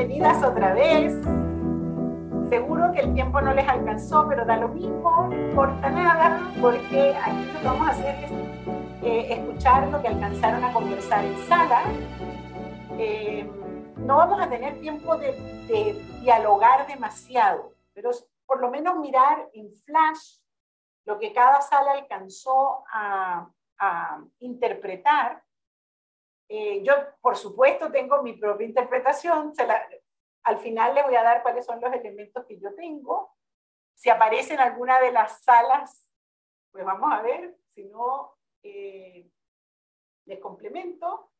bienvenidas otra vez. Seguro que el tiempo no les alcanzó, pero da lo mismo, importa nada, porque aquí lo que vamos a hacer es eh, escuchar lo que alcanzaron a conversar en sala. Eh, no vamos a tener tiempo de, de dialogar demasiado, pero por lo menos mirar en flash lo que cada sala alcanzó a, a interpretar eh, yo, por supuesto, tengo mi propia interpretación. al final les voy a dar cuáles son los elementos que yo tengo. Si aparece en alguna de las salas, pues vamos a ver. Si no, eh, les complemento.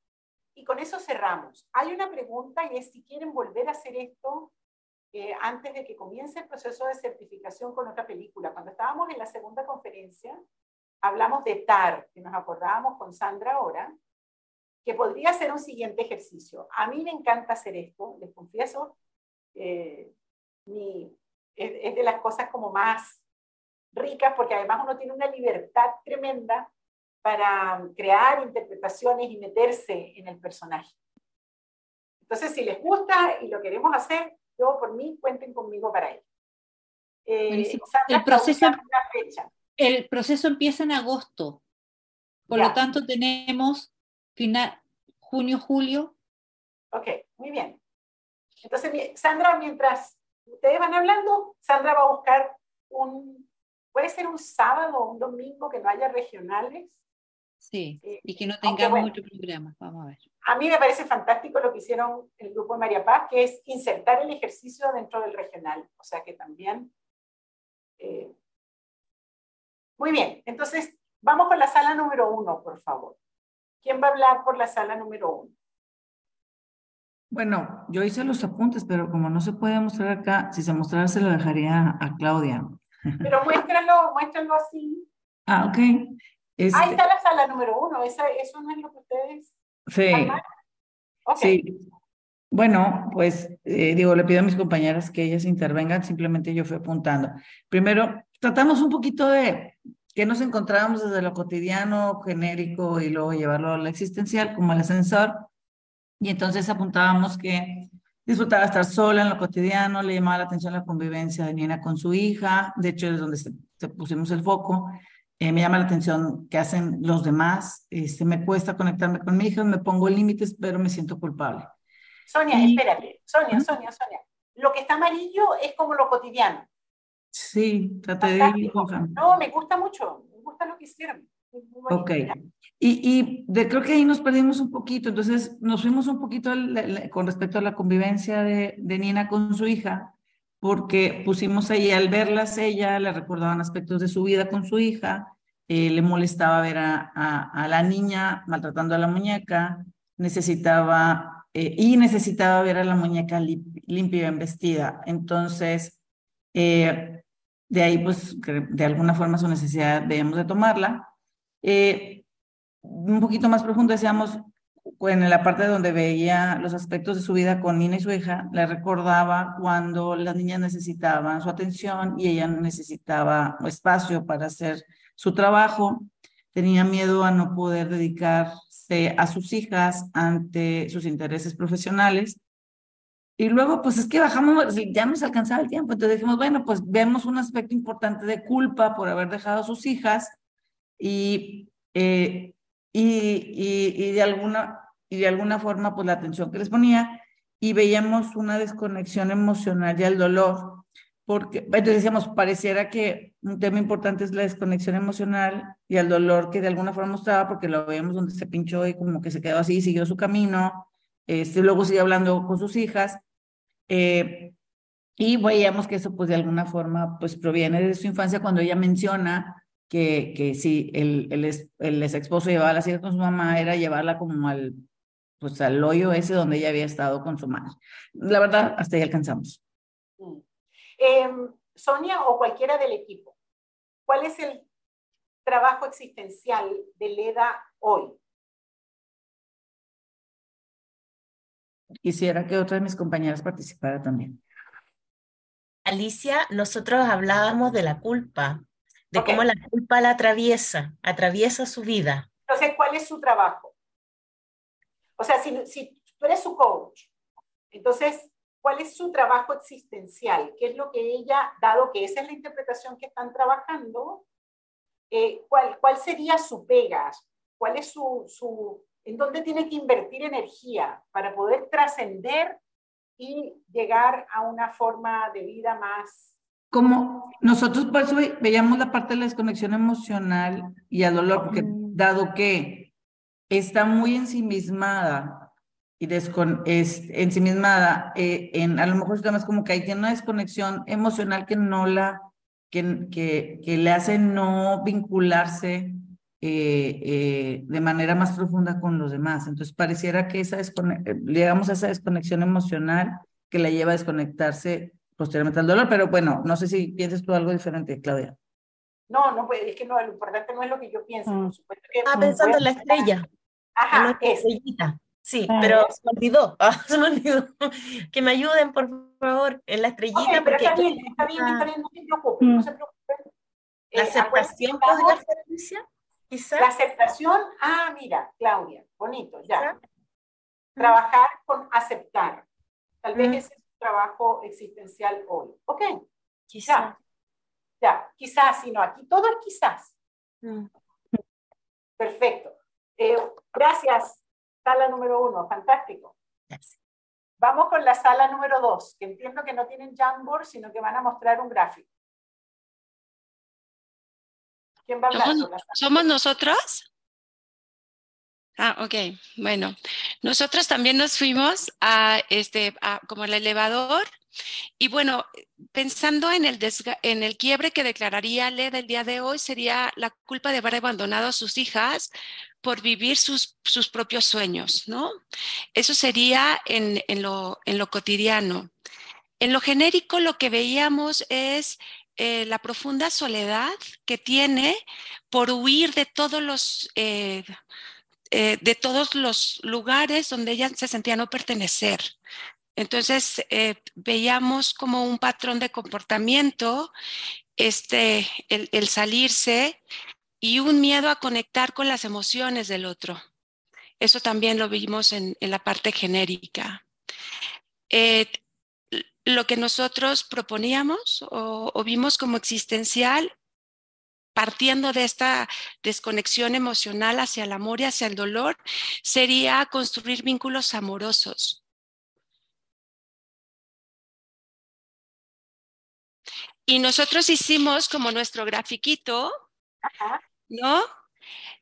Y con eso cerramos. Hay una pregunta y es si quieren volver a hacer esto eh, antes de que comience el proceso de certificación con otra película. Cuando estábamos en la segunda conferencia, hablamos de TAR, que nos acordábamos con Sandra ahora, que podría ser un siguiente ejercicio. A mí me encanta hacer esto, les confieso, eh, es, de las cosas como más ricas porque además uno tiene una libertad tremenda para crear interpretaciones y meterse en el personaje. Entonces, si les gusta y lo queremos hacer, yo por mí cuenten conmigo para ello. Eh, el, proceso, el proceso empieza en agosto, por lo tanto tenemos final, junio, julio. Ok, muy bien. Entonces, Sandra, mientras ustedes van hablando, Sandra va a buscar un, puede ser un sábado o un domingo que no haya regionales. Sí, eh, y que no tengamos muchos programas, vamos a ver. A mí me parece fantástico lo que hicieron el grupo de María Paz, que es insertar el ejercicio dentro del regional. O sea que también... Eh, muy bien, entonces vamos con la sala número uno, por favor. ¿Quién va a hablar por la sala número uno? Bueno, yo hice los apuntes, pero como no se puede mostrar acá, si se mostrara se lo dejaría a Claudia. Pero muéstralo, muéstralo así. Ah, ok. Este Ahí está la sala número uno, Esa, eso no es lo que ustedes... Sí. Okay. Sí. Bueno, pues eh, digo, le pido a mis compañeras que ellas intervengan, simplemente yo fui apuntando. Primero, tratamos un poquito de que nos encontrábamos desde lo cotidiano, genérico, y luego llevarlo a lo existencial, como el ascensor. Y entonces apuntábamos que disfrutaba estar sola en lo cotidiano, le llamaba la atención la convivencia de Nina con su hija, de hecho es donde se, pusimos el foco. Eh, me llama la atención qué hacen los demás, este, me cuesta conectarme con mi hija, me pongo límites, pero me siento culpable. Sonia, espérate, Sonia, Sonia, Sonia. Lo que está amarillo es como lo cotidiano. Sí, traté de ir No, me gusta mucho, me gusta lo que hicieron. Ok. Y, y creo que ahí nos perdimos un poquito, entonces nos fuimos un poquito con respecto a la convivencia de, de, Nina con su hija, porque pusimos ahí, al verlas ella, le recordaban aspectos de su vida con su hija, eh, le molestaba ver a, a, la niña maltratando a la muñeca, necesitaba, eh, y necesitaba ver a la muñeca limpia y bien vestida. Entonces, eh, de ahí, pues, de alguna forma su necesidad debemos de tomarla. Eh, un poquito más profundo, decíamos, en la parte donde veía los aspectos de su vida con Nina y su hija, le recordaba cuando las niñas necesitaban su atención y ella necesitaba espacio para hacer su trabajo. Tenía miedo a no poder dedicarse a sus hijas ante sus intereses profesionales y luego, pues es que bajamos, ya nos alcanzaba el tiempo, entonces dijimos, bueno, pues vemos un aspecto importante de culpa por haber dejado a sus hijas y, eh, y, y, de alguna, y de alguna forma, pues la atención que les ponía y veíamos una desconexión emocional y el dolor, porque entonces decíamos, pareciera que un tema importante es la desconexión emocional y el dolor que de alguna forma mostraba, porque lo vemos donde se pinchó y como que se quedó así, siguió su camino, este, luego sigue hablando con sus hijas, eh, y veíamos que eso, pues, de alguna forma, pues, proviene de su infancia cuando ella menciona que, que sí, el, el, el ex esposo llevaba la hijas con su mamá, era llevarla como al, pues, al hoyo ese donde ella había estado con su madre. La verdad, hasta ahí alcanzamos. Eh, Sonia o cualquiera del equipo, ¿cuál es el trabajo existencial de Leda hoy? Quisiera que otra de mis compañeras participara también. Alicia, nosotros hablábamos de la culpa, de cómo la culpa la atraviesa, atraviesa su vida. Entonces, ¿cuál es su trabajo? O sea, si, si tú eres su coach, entonces cuál es su trabajo existencial, qué es lo que ella, dado que esa es la interpretación que están trabajando, eh, ¿cuál, ¿cuál sería su pega? ¿Cuál es su, su, en dónde tiene que invertir energía para poder trascender y llegar a una forma de vida más... Como nosotros por eso veíamos la parte de la desconexión emocional y al dolor, porque dado que está muy ensimismada y descon es ensimismada, eh, en, a lo mejor está más como que hay tiene una desconexión emocional que no la, que, que, que le hace no vincularse eh, eh, de manera más profunda con los demás. Entonces, pareciera que esa llegamos a esa desconexión emocional que la lleva a desconectarse posteriormente al dolor, pero bueno, no sé si piensas tú algo diferente, Claudia. No, no, pues es que no, lo importante no es lo que yo pienso, por supuesto que... Ah, pensando en la estrella. Ajá, estrellita. Sí, ah, pero se me olvidó, se me olvidó. Que me ayuden, por favor, en la estrellita. pero está bien, está bien, está bien, no se preocupen, no se preocupen. ¿La aceptación podría ser, La aceptación, ah, mira, Claudia, bonito, ya. Trabajar con aceptar. Tal vez ese es un trabajo existencial hoy. Ok, quizás. Ya, quizás, si no, aquí todo es quizás. Mm. Perfecto. Eh, gracias, sala número uno, fantástico. Vamos con la sala número dos, que entiendo que no tienen Jamboard, sino que van a mostrar un gráfico. ¿Somos, nosotros? Ah, ok. Bueno, nosotros también nos fuimos a este, como el elevador y bueno, pensando en el, en el quiebre que declararía Led el día de hoy, sería la culpa de haber abandonado a sus hijas por vivir sus, sus propios sueños, ¿no? Eso sería en, en, lo, en lo cotidiano. En lo genérico, lo que veíamos es eh, la profunda soledad que tiene por huir de todos los, eh, eh, de todos los lugares donde ella se sentía no pertenecer. Entonces veíamos como un patrón de comportamiento, este, el, salirse y un miedo a conectar con las emociones del otro. Eso también lo vimos en, la parte genérica lo que nosotros proponíamos o, vimos como existencial partiendo de esta desconexión emocional hacia el amor y hacia el dolor, sería construir vínculos amorosos. Y nosotros hicimos como nuestro grafiquito, ¿no?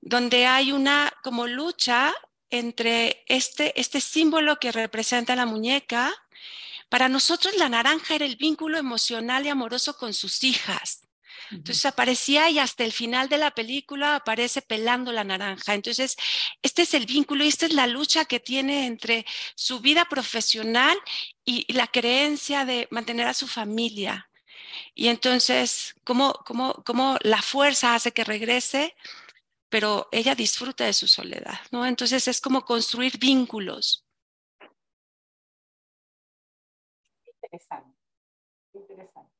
Donde hay una como lucha entre este, este símbolo que representa la muñeca para nosotros la naranja era el vínculo emocional y amoroso con sus hijas. Entonces aparecía y hasta el final de la película aparece pelando la naranja. Entonces, este es el vínculo y esta es la lucha que tiene entre su vida profesional y la creencia de mantener a su familia. Y entonces, ¿cómo, cómo, cómo la fuerza hace que regrese? Pero ella disfruta de su soledad, ¿no? Entonces es como construir vínculos. Interesante. Interesante.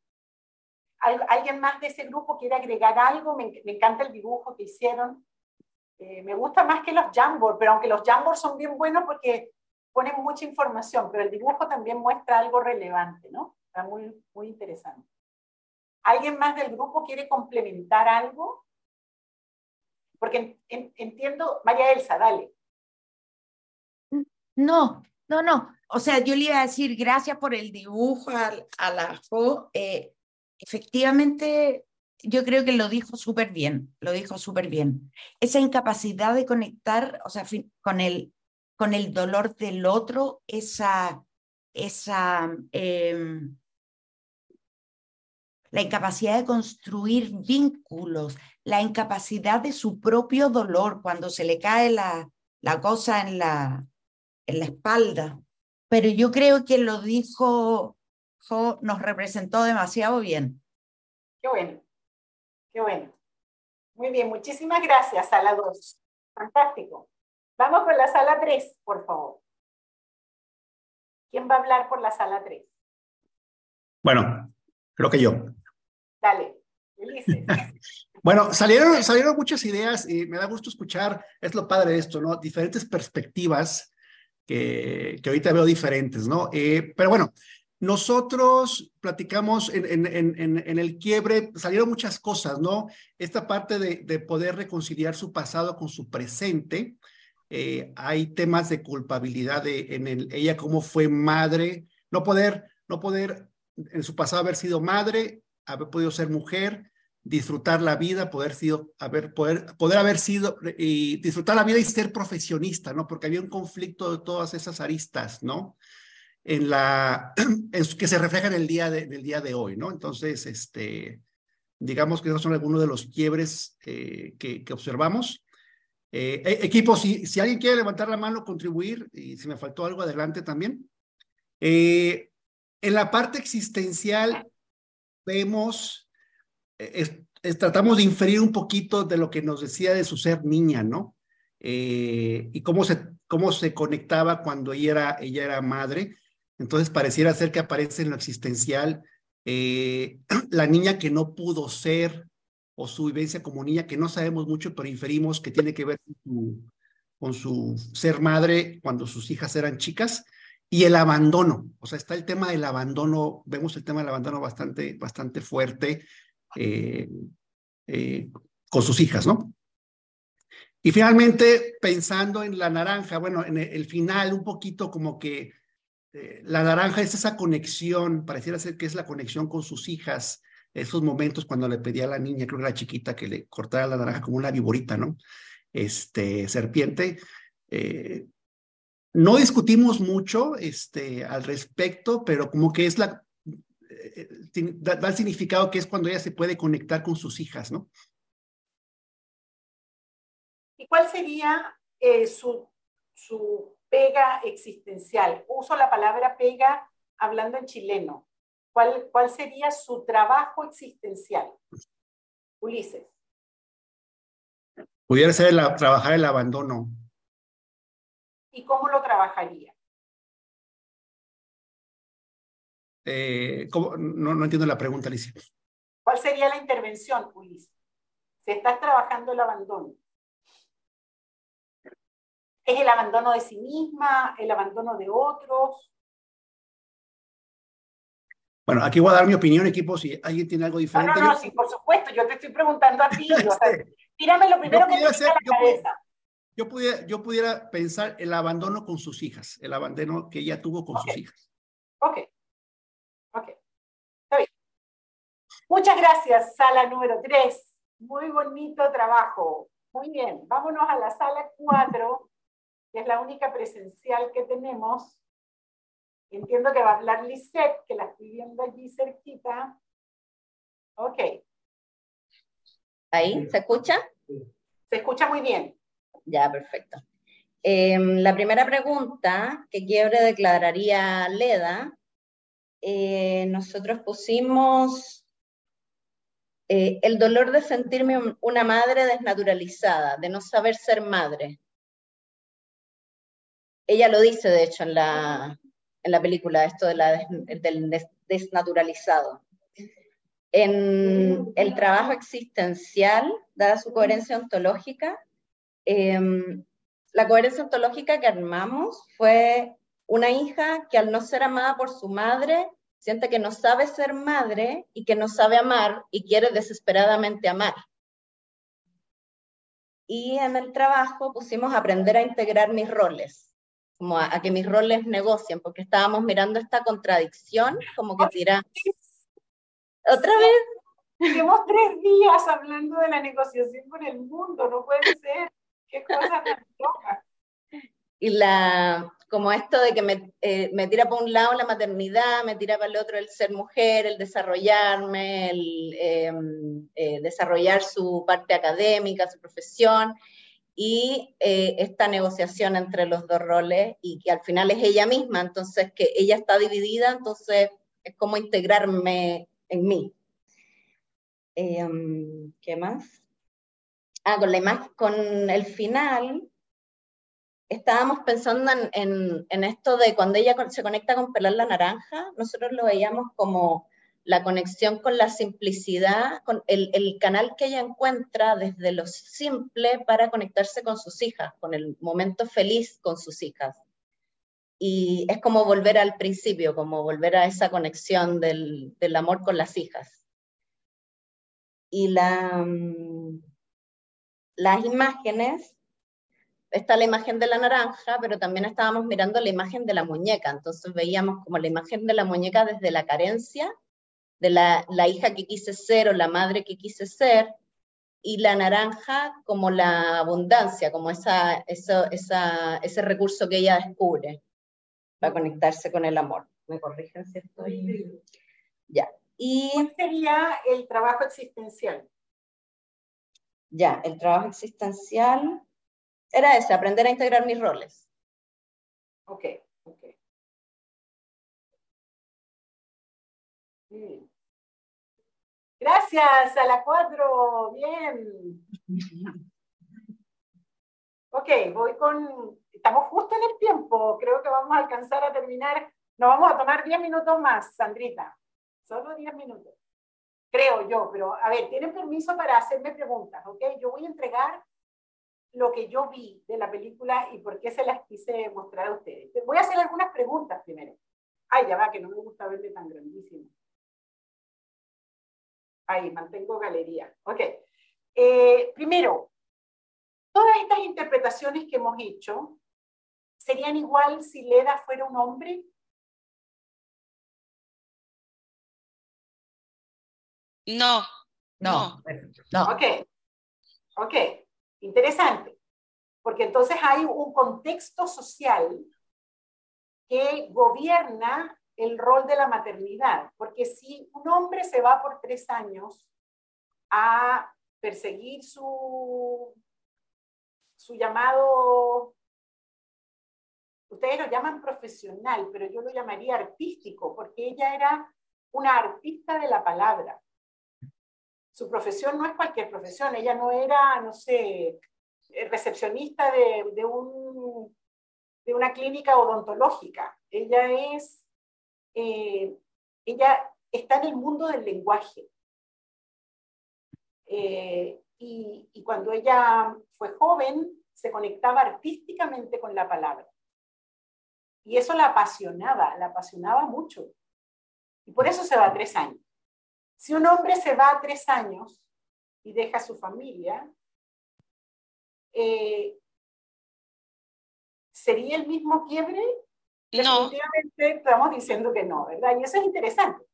¿Alguien más de ese grupo quiere agregar algo? Me, encanta el dibujo que hicieron. Eh, me gusta más que los Jamboard, pero aunque los Jamboard son bien buenos porque ponen mucha información, pero el dibujo también muestra algo relevante, ¿no? Está muy, muy interesante. ¿Alguien más del grupo quiere complementar algo? Porque entiendo, María Elsa, dale. No, no, no. O sea, yo le iba a decir gracias por el dibujo a, la Jo. Eh, efectivamente, yo creo que lo dijo súper bien, lo dijo súper bien. Esa incapacidad de conectar, o sea, con el, con el dolor del otro, esa, esa, em, la incapacidad de construir vínculos, la incapacidad de su propio dolor cuando se le cae la, la cosa en la, en la espalda pero yo creo que lo dijo, nos representó demasiado bien. Qué bueno, qué bueno. Muy bien, muchísimas gracias, sala 2. Fantástico. Vamos con la sala 3, por favor. ¿Quién va a hablar por la sala 3? Bueno, creo que yo. Dale, Ulises. bueno, salieron, salieron muchas ideas y me da gusto escuchar, es lo padre de esto, ¿no? Diferentes perspectivas que, que ahorita veo diferentes, ¿no? Eh, pero bueno, nosotros platicamos en, en, en, en, el quiebre, salieron muchas cosas, ¿no? Esta parte de, de poder reconciliar su pasado con su presente. Eh, hay temas de culpabilidad de, en el, ella cómo fue madre, no poder, no poder en su pasado haber sido madre, haber podido ser mujer, disfrutar la vida, poder, sido, haber, poder, poder haber sido y disfrutar la vida y ser profesionista, ¿no? Porque había un conflicto de todas esas aristas, ¿no? En la, en, que se refleja en el día de, del día de hoy, ¿no? Entonces, este, digamos que esos son algunos de los quiebres eh, que, que, observamos. Eh, e, equipo, si, si alguien quiere levantar la mano, contribuir, y si me faltó algo adelante también. Eh, en la parte existencial vemos tratamos de inferir un poquito de lo que nos decía de su ser niña, ¿no? Eh, y cómo se, cómo se conectaba cuando ella era, ella era madre. Entonces pareciera ser que aparece en lo existencial eh, la niña que no pudo ser o su vivencia como niña, que no sabemos mucho, pero inferimos que tiene que ver con su, con su ser madre cuando sus hijas eran chicas y el abandono. O sea, está el tema del abandono, vemos el tema del abandono bastante, bastante fuerte eh, eh, con sus hijas, ¿no? Y finalmente, pensando en la naranja, bueno, en el, final, un poquito como que eh, la naranja es esa conexión, pareciera ser que es la conexión con sus hijas, esos momentos cuando le pedía a la niña, creo que era chiquita, que le cortara la naranja como una viborita, ¿no? Este, serpiente. no discutimos mucho este, al respecto, pero como que es la da, el significado que es cuando ella se puede conectar con sus hijas, ¿no? ¿Y cuál sería eh, su, su pega existencial? Uso la palabra pega hablando en chileno. ¿Cuál, cuál sería su trabajo existencial? Ulises. Pudiera ser trabajar el abandono. ¿Y cómo lo trabajaría? Eh, no, no, entiendo la pregunta, Alicia. ¿Cuál sería la intervención, Ulises? Si estás trabajando el abandono. ¿Es el abandono de sí misma, el abandono de otros? Bueno, aquí voy a dar mi opinión, equipo, si alguien tiene algo diferente. No, no, no, sí, por supuesto, yo te estoy preguntando a ti. o sea, tírame lo primero que te hacer, la cabeza. Yo pudiera, yo pudiera pensar el abandono con sus hijas, el abandono que ella tuvo con sus hijas. Ok. Muchas gracias, sala número 3. Muy bonito trabajo. Muy bien. Vámonos a la sala 4, que es la única presencial que tenemos. Entiendo que va a hablar Lisette, que la estoy viendo allí cerquita. Ok. ¿Ahí? ¿Se escucha? Se escucha muy bien. Ya, perfecto. Em, la primera pregunta que Quiebre declararía Leda eh, nosotros pusimos eh, el dolor de sentirme una madre desnaturalizada, de no saber ser madre. Ella lo dice, de hecho, en la, en la película, esto de la del desnaturalizado. En el trabajo existencial, dada su coherencia ontológica, em, la coherencia ontológica que armamos fue una hija que al no ser amada por su madre, siente que no sabe ser madre y que no sabe amar y quiere desesperadamente amar. Y en el trabajo pusimos aprender a integrar mis roles, como a, que mis roles negocien, porque estábamos mirando esta contradicción, como que tira... ¿Otra vez? Llevamos tres días hablando de la negociación con el mundo, no puede ser. Qué cosa tan loca. Y la, como esto de que me, eh, me tira para un lado la maternidad, me tira para el otro el ser mujer, el desarrollarme, el em, eh, desarrollar su parte académica, su profesión, y eh, esta negociación entre los dos roles, y que al final es ella misma, entonces que ella está dividida, entonces es como integrarme en mí. Em, ¿Qué más? Ah, con la imagen, con el final, estábamos pensando en, esto de cuando ella se conecta con pelar la naranja, nosotros lo veíamos como la conexión con la simplicidad, con el, canal que ella encuentra desde lo simple para conectarse con sus hijas, con el momento feliz con sus hijas. y es como volver al principio, como volver a esa conexión del, amor con las hijas. Y mm, las imágenes, está la imagen de la naranja, pero también estábamos mirando la imagen de la muñeca, entonces veíamos como la imagen de la muñeca desde la carencia, de la, la hija que quise ser o la madre que quise ser, y la naranja como la abundancia, como esa, esa, ese recurso que ella descubre para conectarse con el amor. ¿Me corrigen si estoy...? Ya. Y... ¿Cuál sería el trabajo existencial? Ya, el trabajo existencial era ese, aprender a integrar mis roles. Ok, ok. Gracias, a la cuatro, bien. Ok, voy con, estamos justo en el tiempo, creo que vamos a alcanzar a terminar, nos vamos a tomar 10 minutos más, Sandrita, solo 10 minutos, creo yo, pero a ver, tienen permiso para hacerme preguntas, ¿ok? Yo voy a entregar lo que yo vi de la película y por qué se las quise mostrar a ustedes. Voy a hacer algunas preguntas primero. Ay, ya va, que no me gusta verle tan grandísimo. Ahí, mantengo galería. Ok. Eh, primero, todas estas interpretaciones que hemos hecho serían igual si Leda fuera un hombre. No. No. No. Ok. Ok. Interesante. Porque entonces hay un contexto social que gobierna el rol de la maternidad, porque si un hombre se va por tres años a perseguir su, su llamado, ustedes lo llaman profesional, pero yo lo llamaría artístico, porque ella era una artista de la palabra. Su profesión no es cualquier profesión, ella no era, no sé, recepcionista de, de, un, de una clínica odontológica, ella es eh, ella está en el mundo del lenguaje. Eh, y, y, cuando ella fue joven, se conectaba artísticamente con la palabra. Y eso la apasionaba, la apasionaba mucho. Y por eso se va a tres años. Si un hombre se va a tres años y deja a su familia, eh, ¿sería el mismo quiebre no. Definitivamente estamos diciendo que no, ¿verdad? Y eso es interesante.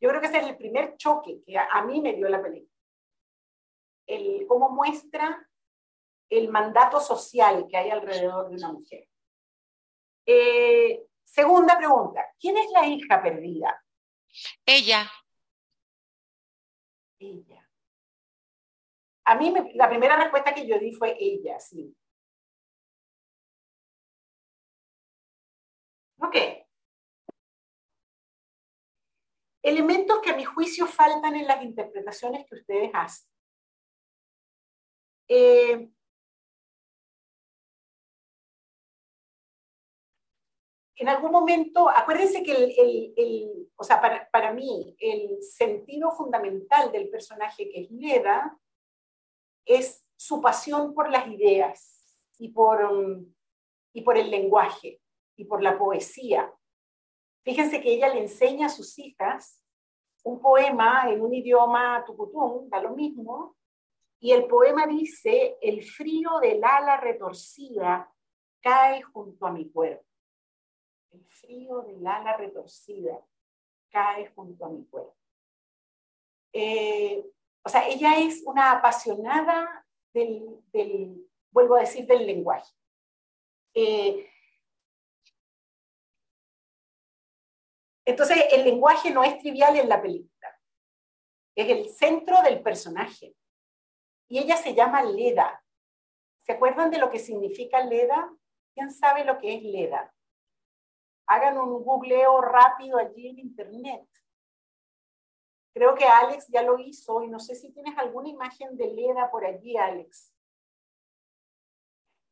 Yo creo que ese es el primer choque que a, mí me dio la película. El, cómo muestra el mandato social que hay alrededor de una mujer. Eh, segunda pregunta, ¿quién es la hija perdida? Ella. Ella. A mí la primera respuesta que yo di fue ella, sí. Ok. Elementos que a mi juicio faltan en las interpretaciones que ustedes hacen. Eh, en algún momento, acuérdense que el, o sea, para, para, mí, el sentido fundamental del personaje que es Leda es su pasión por las ideas y por, um, y por el lenguaje y por la poesía. Fíjense que ella le enseña a sus hijas un poema en un idioma tucutún, da lo mismo, y el poema dice, el frío del ala retorcida cae junto a mi cuerpo. El frío del ala retorcida cae junto a mi cuerpo. Eh, o sea, ella es una apasionada del, vuelvo a decir, del lenguaje. Eh, Entonces, el lenguaje no es trivial en la película. Es el centro del personaje. Y ella se llama Leda. ¿Se acuerdan de lo que significa Leda? ¿Quién sabe lo que es Leda? Hagan un googleo rápido allí en internet. Creo que Alex ya lo hizo y no sé si tienes alguna imagen de Leda por allí, Alex.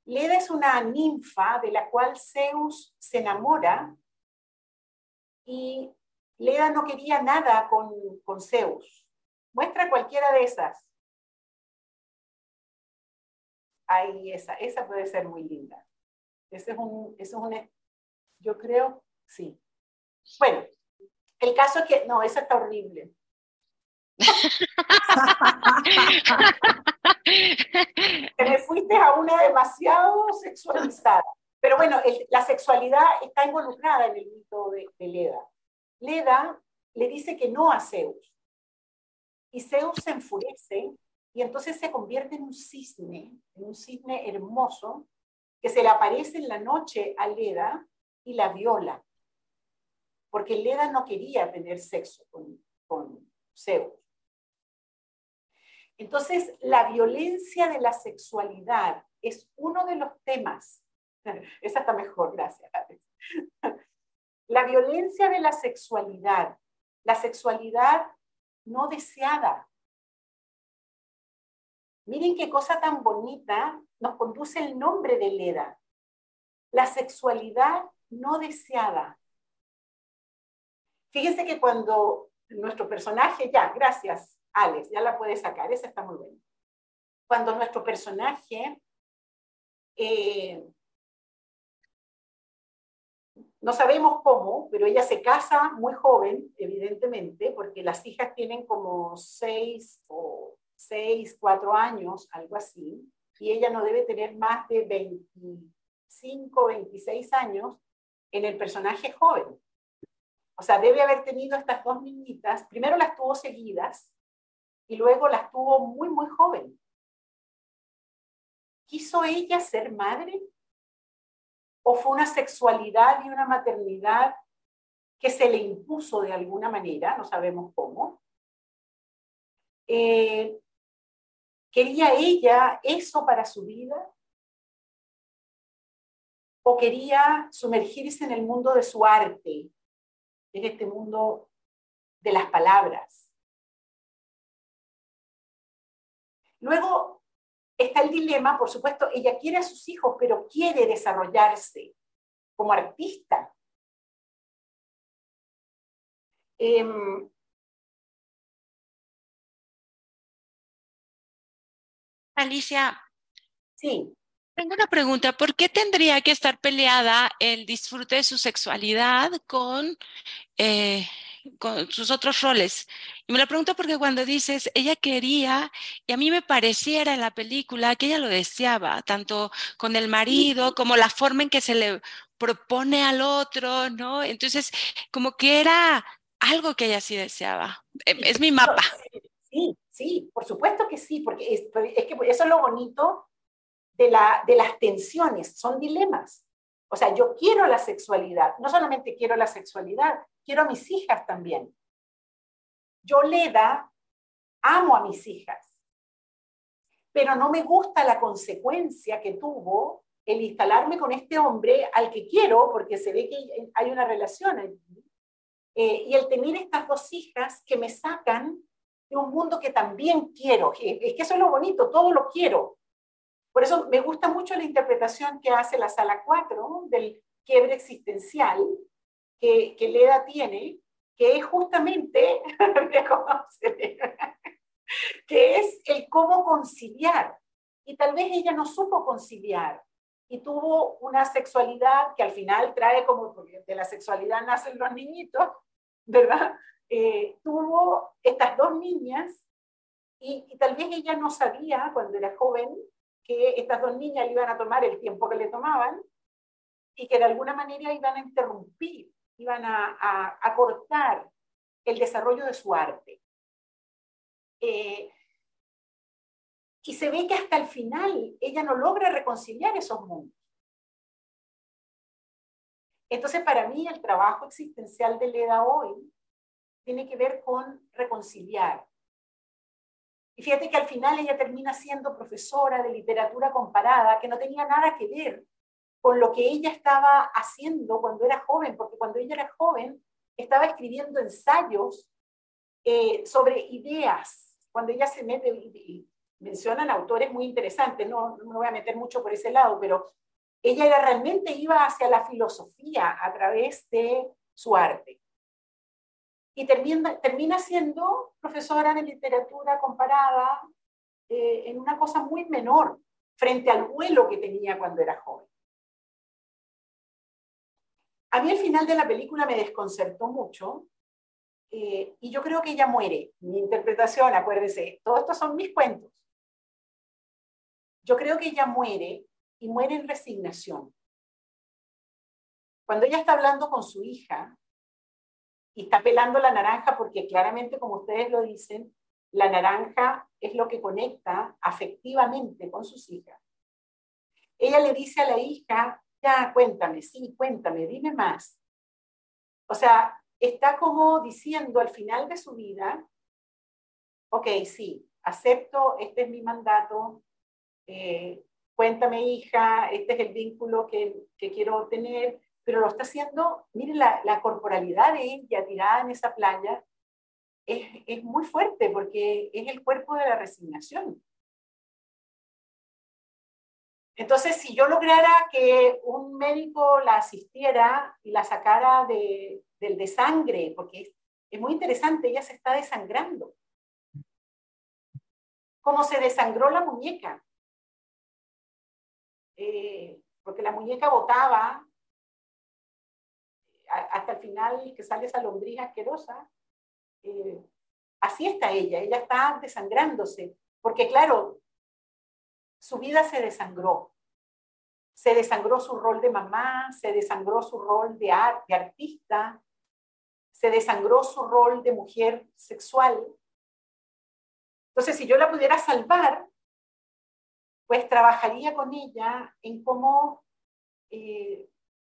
Leda es una ninfa de la cual Zeus se enamora y Leda no quería nada con, con Zeus. Muestra cualquiera de esas. Ahí, esa, esa puede ser muy linda. Ese es un, es un, Yo creo, sí. Bueno, el caso es que, no, esa está horrible. Te me fuiste a una demasiado sexualizada. Pero bueno, la sexualidad está involucrada en el mito de, de Leda. Leda le dice que no a Zeus. Y Zeus se enfurece y entonces se convierte en un cisne, en un cisne hermoso, que se le aparece en la noche a Leda y la viola. Porque Leda no quería tener sexo con, con Zeus. Entonces, la violencia de la sexualidad es uno de los temas. Esa está mejor, gracias. La violencia de la sexualidad, la sexualidad no deseada. Miren qué cosa tan bonita nos conduce el nombre de Leda. La sexualidad no deseada. Fíjense que cuando nuestro personaje, ya, gracias, Alex, ya la puede sacar, esa está muy buena. Cuando nuestro personaje eh, no sabemos cómo, pero ella se casa muy joven, evidentemente, porque las hijas tienen como seis o seis, cuatro años, algo así, y ella no debe tener más de 25, 26 años en el personaje joven. O sea, debe haber tenido estas dos niñitas, primero las tuvo seguidas y luego las tuvo muy, muy joven. ¿Quiso ella ser madre? ¿O fue una sexualidad y una maternidad que se le impuso de alguna manera? No sabemos cómo. Eh, ¿Quería ella eso para su vida? ¿O quería sumergirse en el mundo de su arte, en este mundo de las palabras? Luego está el dilema, por supuesto, ella quiere a sus hijos, pero quiere desarrollarse como artista. Em, Alicia. Sí. Tengo una pregunta. ¿Por qué tendría que estar peleada el disfrute de su sexualidad con, eh, con sus otros roles? Y me lo pregunto porque cuando dices, ella quería, y a mí me pareciera en la película que ella lo deseaba, tanto con el marido como la forma en que se le propone al otro, ¿no? Entonces, como que era algo que ella sí deseaba. Es mi mapa. Sí, Sí, por supuesto que sí, porque es, que eso es lo bonito de, la, de las tensiones, son dilemas. O sea, yo quiero la sexualidad, no solamente quiero la sexualidad, quiero a mis hijas también. Yo, Leda, amo a mis hijas, pero no me gusta la consecuencia que tuvo el instalarme con este hombre al que quiero, porque se ve que hay una relación allí, eh, y el tener estas dos hijas que me sacan de un mundo que también quiero. Es que eso es lo bonito, todo lo quiero. Por eso me gusta mucho la interpretación que hace la sala 4 del quiebre existencial que, Leda tiene, que es justamente, que es el cómo conciliar. Y tal vez ella no supo conciliar y tuvo una sexualidad que al final trae como, de la sexualidad nacen los niñitos, ¿verdad? Eh, tuvo estas dos niñas y, tal vez ella no sabía cuando era joven que estas dos niñas le iban a tomar el tiempo que le tomaban y que de alguna manera iban a interrumpir, iban a, a, cortar el desarrollo de su arte. Eh, y se ve que hasta el final ella no logra reconciliar esos mundos. Entonces, para mí, el trabajo existencial de Leda hoy tiene que ver con reconciliar. Y fíjate que al final ella termina siendo profesora de literatura comparada, que no tenía nada que ver con lo que ella estaba haciendo cuando era joven, porque cuando ella era joven estaba escribiendo ensayos eh, sobre ideas. Cuando ella se mete, y mencionan autores muy interesantes, no, no me voy a meter mucho por ese lado, pero ella era, realmente iba hacia la filosofía a través de su arte y termina, termina siendo profesora de literatura comparada eh, en una cosa muy menor frente al vuelo que tenía cuando era joven. A mí el final de la película me desconcertó mucho eh, y yo creo que ella muere. Mi interpretación, acuérdese, todos estos son mis cuentos. Yo creo que ella muere y muere en resignación. Cuando ella está hablando con su hija y está pelando la naranja, porque claramente, como ustedes lo dicen, la naranja es lo que conecta afectivamente con sus hijas. Ella le dice a la hija, ya, cuéntame, sí, cuéntame, dime más. O sea, está como diciendo al final de su vida, ok, sí, acepto, este es mi mandato, eh, cuéntame hija, este es el vínculo que, que, quiero tener, pero lo está haciendo, miren la, corporalidad de ella tirada en esa playa, es, es muy fuerte porque es el cuerpo de la resignación. Entonces, si yo lograra que un médico la asistiera y la sacara de, del desangre, porque es, muy interesante, ella se está desangrando. Como se desangró la muñeca. Eh, porque la muñeca botaba hasta el final que sale esa lombriz asquerosa. Eh, así está ella, ella está desangrándose. Porque claro, su vida se desangró. Se desangró su rol de mamá, se desangró su rol de, artista, se desangró su rol de mujer sexual. Entonces, si yo la pudiera salvar, pues trabajaría con ella en cómo, eh,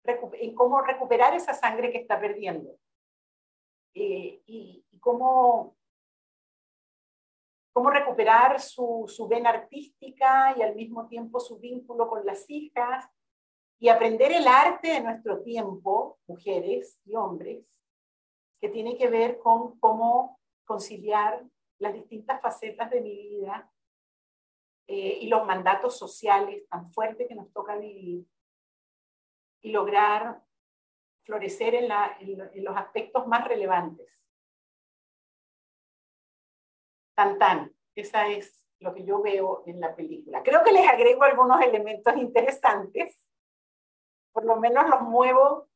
en cómo recuperar esa sangre que está perdiendo. Eh, y, y, cómo cómo recuperar su, su vena artística y al mismo tiempo su vínculo con las hijas y aprender el arte de nuestro tiempo, mujeres y hombres, que tiene que ver con cómo conciliar las distintas facetas de mi vida eh, y los mandatos sociales tan fuertes que nos toca vivir lograr florecer en, en los aspectos más relevantes tan tan. Esa es lo que yo veo en la película. Creo que les agrego algunos elementos interesantes, por lo menos los muevo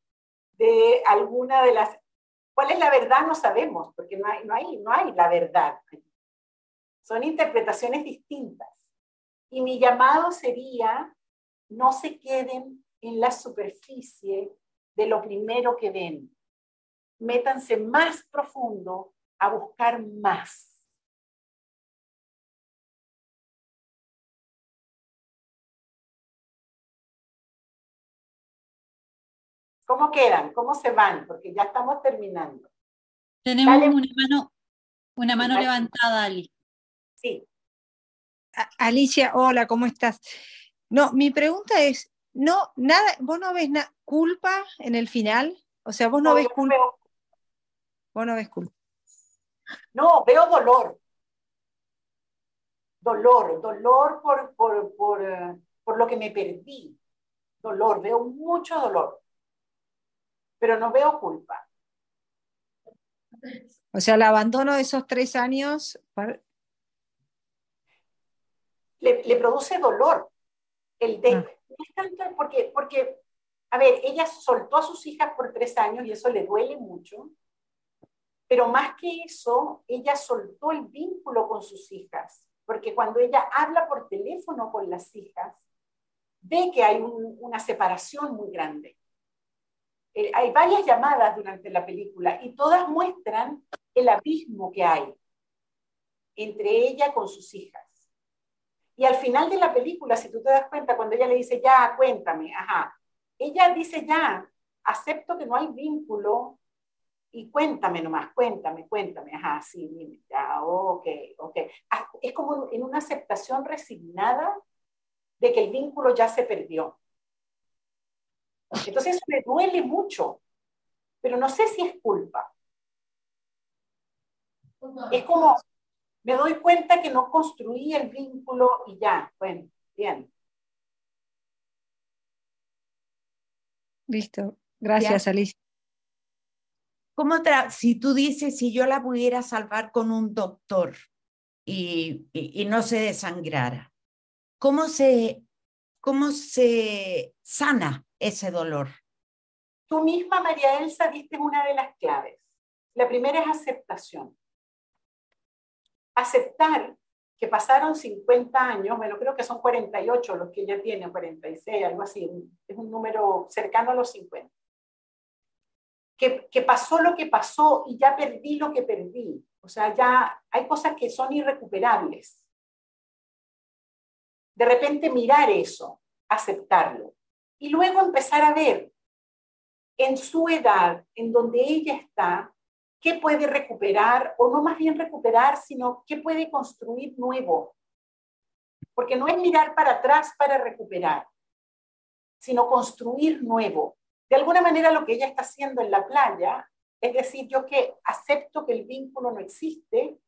de alguna de las... ¿Cuál es la verdad? No sabemos, porque no hay, no hay, no hay la verdad. Son interpretaciones distintas. Y mi llamado sería, no se queden en la superficie de lo primero que ven. Métanse más profundo a buscar más ¿Cómo quedan? ¿Cómo se van? Porque ya estamos terminando. Tenemos una mano, una mano levantada, Ali. Sí. Alicia, hola, ¿cómo estás? No, mi pregunta es, no, nada, vos no ves culpa en el final, o sea, vos no, ves culpa. Vos no ves culpa. No, veo dolor. Dolor, dolor por, por, por, eh, por lo que me perdí. Dolor, veo mucho dolor pero no veo culpa. O sea, el abandono de esos tres años... Le, produce dolor. El de, ah. Porque, porque, a ver, ella soltó a sus hijas por tres años y eso le duele mucho, pero más que eso, ella soltó el vínculo con sus hijas, porque cuando ella habla por teléfono con las hijas, ve que hay una separación muy grande. Eh, hay varias llamadas durante la película y todas muestran el abismo que hay entre ella con sus hijas. Y al final de la película, si tú te das cuenta, cuando ella le dice, ya, cuéntame, ajá, ella dice, ya, acepto que no hay vínculo y cuéntame nomás, cuéntame, cuéntame, ajá, sí, ya, ok, ok. Ah, es como en una aceptación resignada de que el vínculo ya se perdió. Entonces eso me duele mucho, pero no sé si es culpa. Es como, me doy cuenta que no construí el vínculo y ya, bueno, bien. Listo. Gracias, Alicia. ¿Cómo si tú dices, si yo la pudiera salvar con un doctor y, y, y no se desangrara, ¿cómo se, ¿cómo se sana ese dolor? Tú misma, María Elsa, diste una de las claves. La primera es aceptación. Aceptar que pasaron 50 años, bueno, creo que son 48 los que ella tiene, 46, algo así, es un número cercano a los 50. Que, que pasó lo que pasó y ya perdí lo que perdí. O sea, ya hay cosas que son irrecuperables. De repente mirar eso, aceptarlo. Y luego empezar a ver en su edad, en donde ella está, qué puede recuperar, o no más bien recuperar, sino qué puede construir nuevo. Porque no es mirar para atrás para recuperar, sino construir nuevo. De alguna manera lo que ella está haciendo en la playa es decir, yo que acepto que el vínculo no existe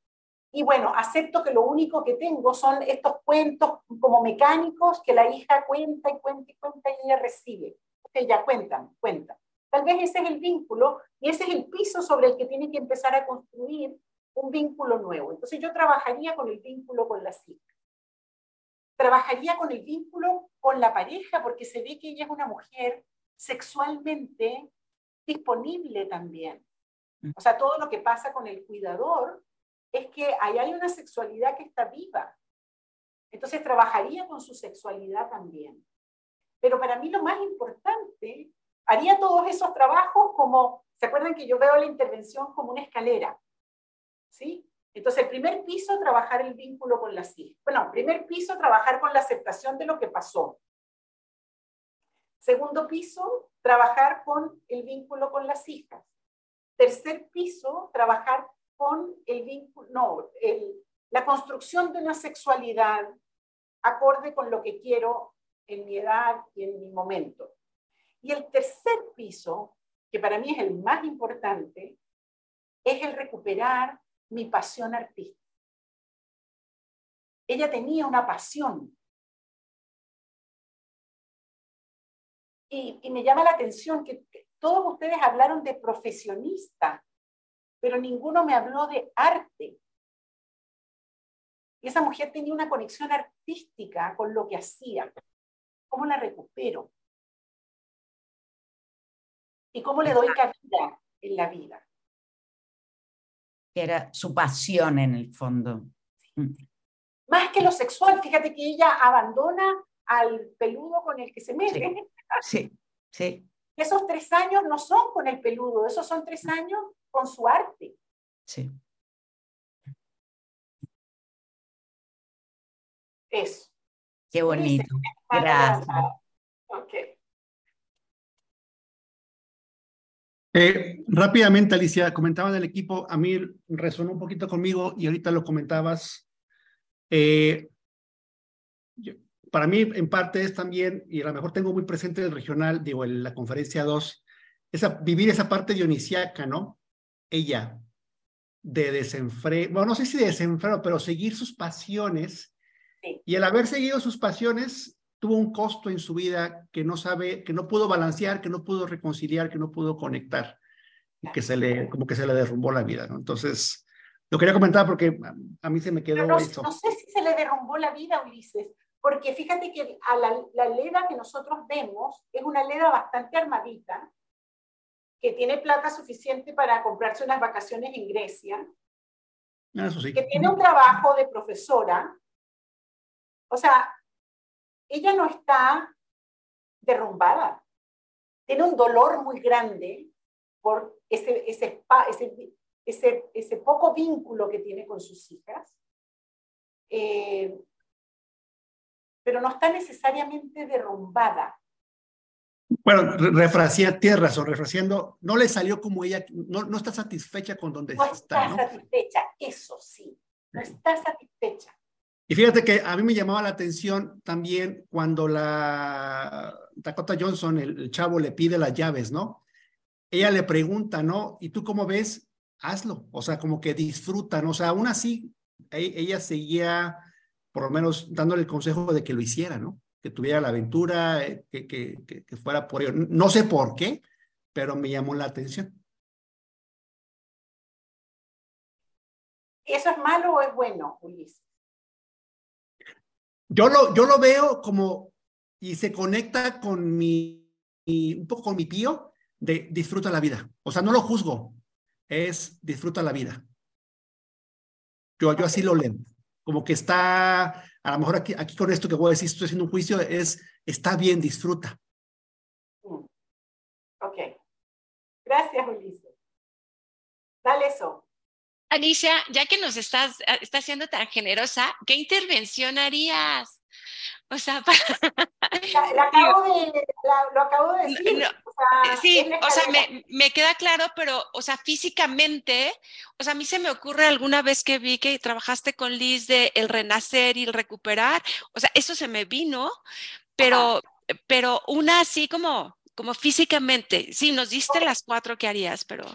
y bueno, acepto que lo único que tengo son estos cuentos como mecánicos que la hija cuenta y cuenta y cuenta y ella recibe. Ella cuenta, cuenta. Tal vez ese es el vínculo y ese es el piso sobre el que tiene que empezar a construir un vínculo nuevo. Entonces yo trabajaría con el vínculo con la hijas. Trabajaría con el vínculo con la pareja porque se ve que ella es una mujer sexualmente disponible también. O sea, todo lo que pasa con el cuidador es que ahí hay una sexualidad que está viva. Entonces trabajaría con su sexualidad también. Pero para mí lo más importante haría todos esos trabajos como, ¿se acuerdan que yo veo la intervención como una escalera? ¿Sí? Entonces, el primer piso, trabajar el vínculo con la hijas. Bueno, primer piso, trabajar con la aceptación de lo que pasó. Segundo piso, trabajar con el vínculo con las hijas. Tercer piso, trabajar con el vínculo, no, la construcción de una sexualidad acorde con lo que quiero en mi edad y en mi momento. Y el tercer piso, que para mí es el más importante, es el recuperar mi pasión artística. Ella tenía una pasión. Y, me llama la atención que todos ustedes hablaron de profesionista, pero ninguno me habló de arte. Y esa mujer tenía una conexión artística con lo que hacía. ¿Cómo la recupero? Y cómo le doy cabida en la vida. Era su pasión en el fondo. Mm. Más que lo sexual, fíjate que ella abandona al peludo con el que se mete. Sí, sí. Esos tres años no son con el peludo, esos son tres años con su arte. Sí. Eso. Qué bonito. Gracias. Okay. Eh, rápidamente, Alicia, comentaban el equipo, a mí resonó un poquito conmigo y ahorita lo comentabas. Eh, para mí, en parte es también, y a lo mejor tengo muy presente el regional, digo, en la conferencia 2, esa, vivir esa parte dionisiaca, ¿no? Ella, de desenfreno, bueno, no sé si de desenfreno, pero seguir sus pasiones. Y al haber seguido sus pasiones, tuvo un costo en su vida que no sabe, que no pudo balancear, que no pudo reconciliar, que no pudo conectar, y que se le, como que se le derrumbó la vida, ¿no? Entonces, lo quería comentar porque a mí se me quedó no, eso. No sé si se le derrumbó la vida, Ulises, porque fíjate que a la, la leda que nosotros vemos es una leda bastante armadita, que tiene plata suficiente para comprarse unas vacaciones en Grecia, Eso sí. que tiene un trabajo de profesora. O sea, ella no está derrumbada. Tiene un dolor muy grande por ese, ese, ese, ese, poco vínculo que tiene con sus hijas, eh, pero no está necesariamente derrumbada. Bueno, refrasear, tienes razón, refraseando, no le salió como ella, no, no está satisfecha con donde no está. No está satisfecha, eso sí, no está satisfecha. Y fíjate que a mí me llamaba la atención también cuando la Dakota Johnson, el, chavo, le pide las llaves, ¿no? Ella le pregunta, ¿no? ¿Y tú cómo ves? Hazlo. O sea, como que disfrutan. O sea, aún así, e, ella seguía, por lo menos, dándole el consejo de que lo hiciera, ¿no? Que tuviera la aventura, eh, que, que, que fuera por ello. No sé por qué, pero me llamó la atención. ¿Eso es malo o es bueno, Ulises? Yo lo, yo lo veo como, y se conecta con mi, un poco con mi tío, de disfruta la vida. O sea, no lo juzgo, es disfruta la vida. Yo, yo así lo leo. Como que está, a lo mejor aquí, aquí con esto que voy a decir, estoy haciendo un juicio, es está bien, disfruta. Mm. Ok. Gracias, Ulises. Dale eso. Alicia, ya que nos estás, estás siendo tan generosa, ¿qué intervención harías? O sea, para... lo acabo de decir. sí, o sea, me, me, queda claro, pero, o sea, físicamente, o sea, a mí se me ocurre alguna vez que vi que trabajaste con Liz de el renacer y el recuperar, o sea, eso se me vino, pero, pero una así como, como físicamente, sí, nos diste las cuatro que harías, pero...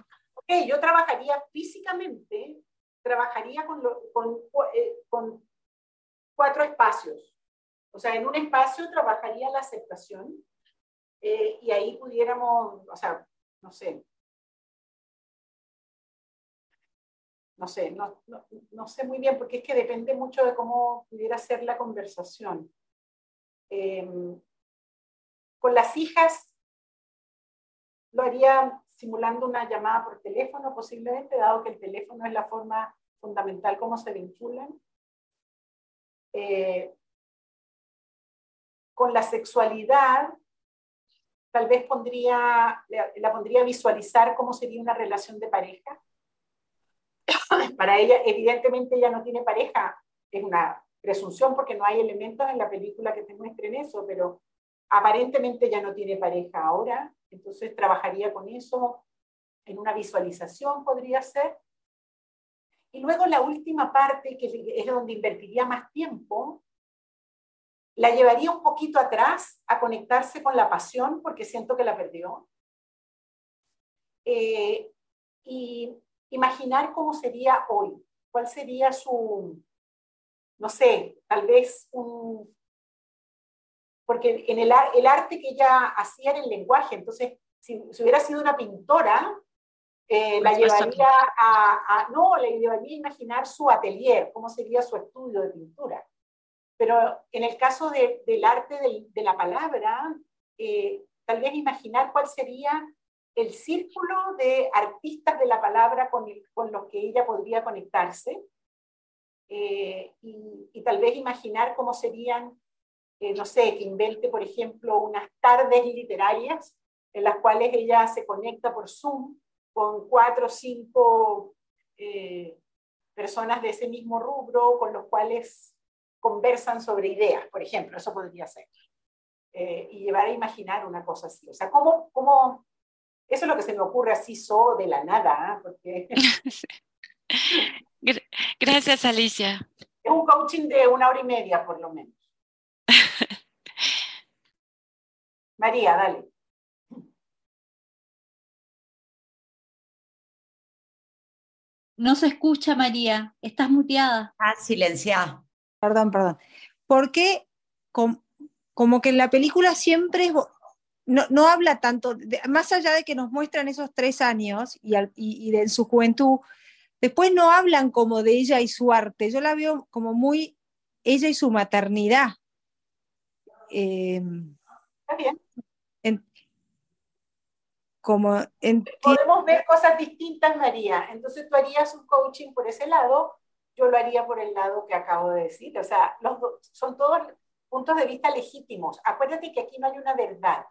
Yo trabajaría físicamente, trabajaría con, eh, con cuatro espacios o sea, en un espacio trabajaría la aceptación eh, y ahí pudiéramos, o sea, no sé, no sé, no, no, sé muy bien porque es que depende mucho de cómo pudiera ser la conversación. Em, con las hijas lo haría simulando una llamada por teléfono posiblemente, dado que el teléfono es la forma fundamental como se vinculan. Eh, con la sexualidad, tal vez pondría, la, pondría a visualizar cómo sería una relación de pareja. Para ella, evidentemente, ella no tiene pareja, es una presunción porque no hay elementos en la película que te muestren eso, pero aparentemente ya no tiene pareja ahora, entonces trabajaría con eso en una visualización, podría ser. Y luego la última parte, que es donde invertiría más tiempo, la llevaría un poquito atrás a conectarse con la pasión porque siento que la perdió. Eh, y imaginar cómo sería hoy, cuál sería su, no sé, tal vez un... Porque en el, el arte que ella hacía era el lenguaje, entonces si, hubiera sido una pintora, eh, la llevaría a, a, no, le llevaría a imaginar su atelier, cómo sería su estudio de pintura. Pero en el caso del arte de, la palabra, eh, tal vez imaginar cuál sería el círculo de artistas de la palabra con, con los que ella podría conectarse eh, y, tal vez imaginar cómo serían, eh, no sé, que invente, por ejemplo, unas tardes literarias en las cuales ella se conecta por Zoom con cuatro o cinco personas de ese mismo rubro, con los cuales conversan sobre ideas, por ejemplo, eso podría ser. Eh, y llevar a imaginar una cosa así. O sea, ¿cómo, cómo, eso es lo que se me ocurre así solo de la nada, ¿ah? porque... Gracias, Alicia. Es un coaching de una hora y media, por lo menos. María, dale. No se escucha, María. Estás muteada. Ah, silenciada perdón, perdón. Porque como que en la película siempre no, habla tanto, más allá de que nos muestran esos tres años y, y, de su juventud, después no hablan como de ella y su arte. Yo la veo como muy ella y su maternidad. Em, Está bien. como Podemos ver cosas distintas, María. Entonces tú harías un coaching por ese lado yo lo haría por el lado que acabo de decir. O sea, los son todos puntos de vista legítimos. Acuérdate que aquí no hay una verdad.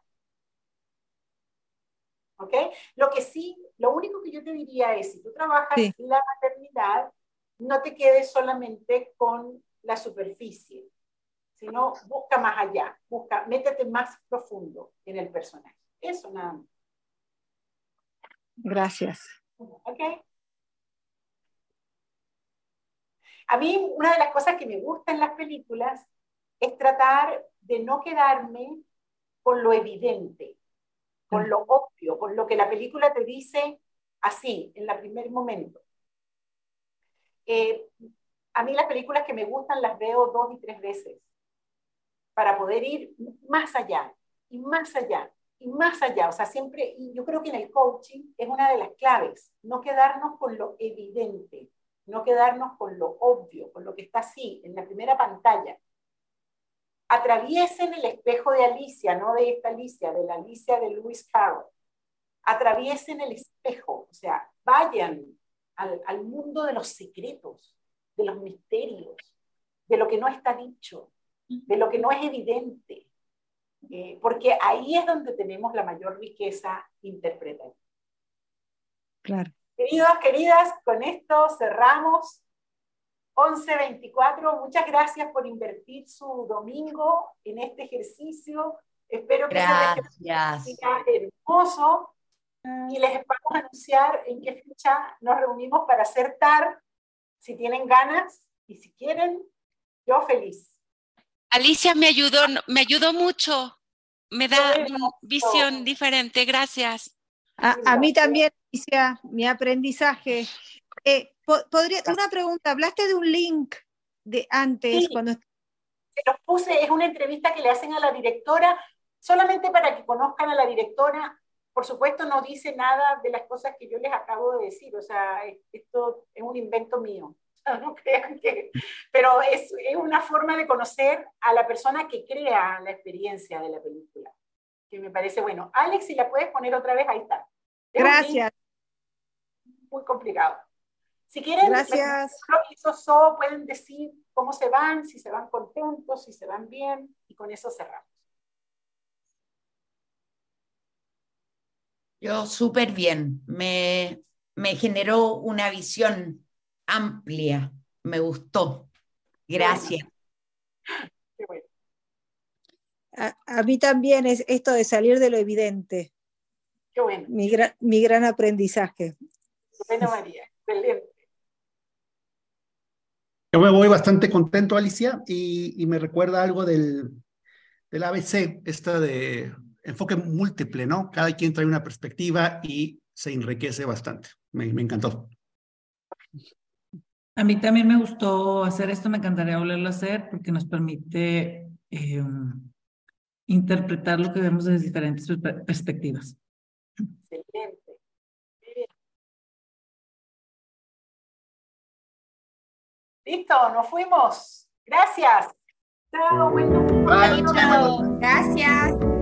¿Ok? Lo que sí, lo único que yo te diría es, si tú trabajas en la maternidad, no te quedes solamente con la superficie, sino busca más allá, busca, métete más profundo en el personaje. Eso nada más. Gracias. ¿Ok? A mí una de las cosas que me gusta en las películas es tratar de no quedarme con lo evidente, con lo obvio, con lo que la película te dice así, en el primer momento. Eh, a mí las películas que me gustan las veo dos y tres veces para poder ir más allá y más allá y más allá. O sea, siempre, y yo creo que en el coaching es una de las claves, no quedarnos con lo evidente, no quedarnos con lo obvio, con lo que está así, en la primera pantalla. Atraviesen el espejo de Alicia, no de esta Alicia, de la Alicia de Lewis Carroll. atraviesen el espejo, o sea, vayan al, al mundo de los secretos, de los misterios, de lo que no está dicho, de lo que no es evidente, eh, porque ahí es donde tenemos la mayor riqueza interpretativa. Claro. Queridos, queridas, con esto cerramos 11.24. Muchas gracias por invertir su domingo en este ejercicio. Espero que gracias. sea hermoso y les vamos a anunciar en qué fecha nos reunimos para hacer TAR, si tienen ganas y si quieren, yo feliz. Alicia me ayudó, me ayudó mucho, me da una visión diferente, gracias. A, mí también, Alicia, mi aprendizaje. Eh, podría, una pregunta, hablaste de un link de antes cuando se los puse, es una entrevista que le hacen a la directora, solamente para que conozcan a la directora. Por supuesto, no dice nada de las cosas que yo les acabo de decir, o sea, esto es un invento mío. no crean que, pero es, es, una forma de conocer a la persona que crea la experiencia de la película, que me parece bueno. Alex, si la puedes poner otra vez, ahí está. Gracias. Muy complicado. Si quieren, Gracias. So, pueden decir cómo se van, si se van contentos, si se van bien, y con eso cerramos. Yo súper bien. Me, me generó una visión amplia. Me gustó. Gracias. A, mí también es esto de salir de lo evidente. Qué bueno. Mi, mi gran aprendizaje. Bueno, María, excelente. Yo me voy bastante contento, Alicia, y, me recuerda algo del, del ABC, esta de enfoque múltiple, ¿no? Cada quien trae una perspectiva y se enriquece bastante. Me, me encantó. A mí también me gustó hacer esto, me encantaría volverlo a hacer porque nos permite eh, interpretar lo que vemos desde diferentes perspectivas. Excelente. Listo, nos fuimos. Gracias. Chao, bueno. Chao. Gracias.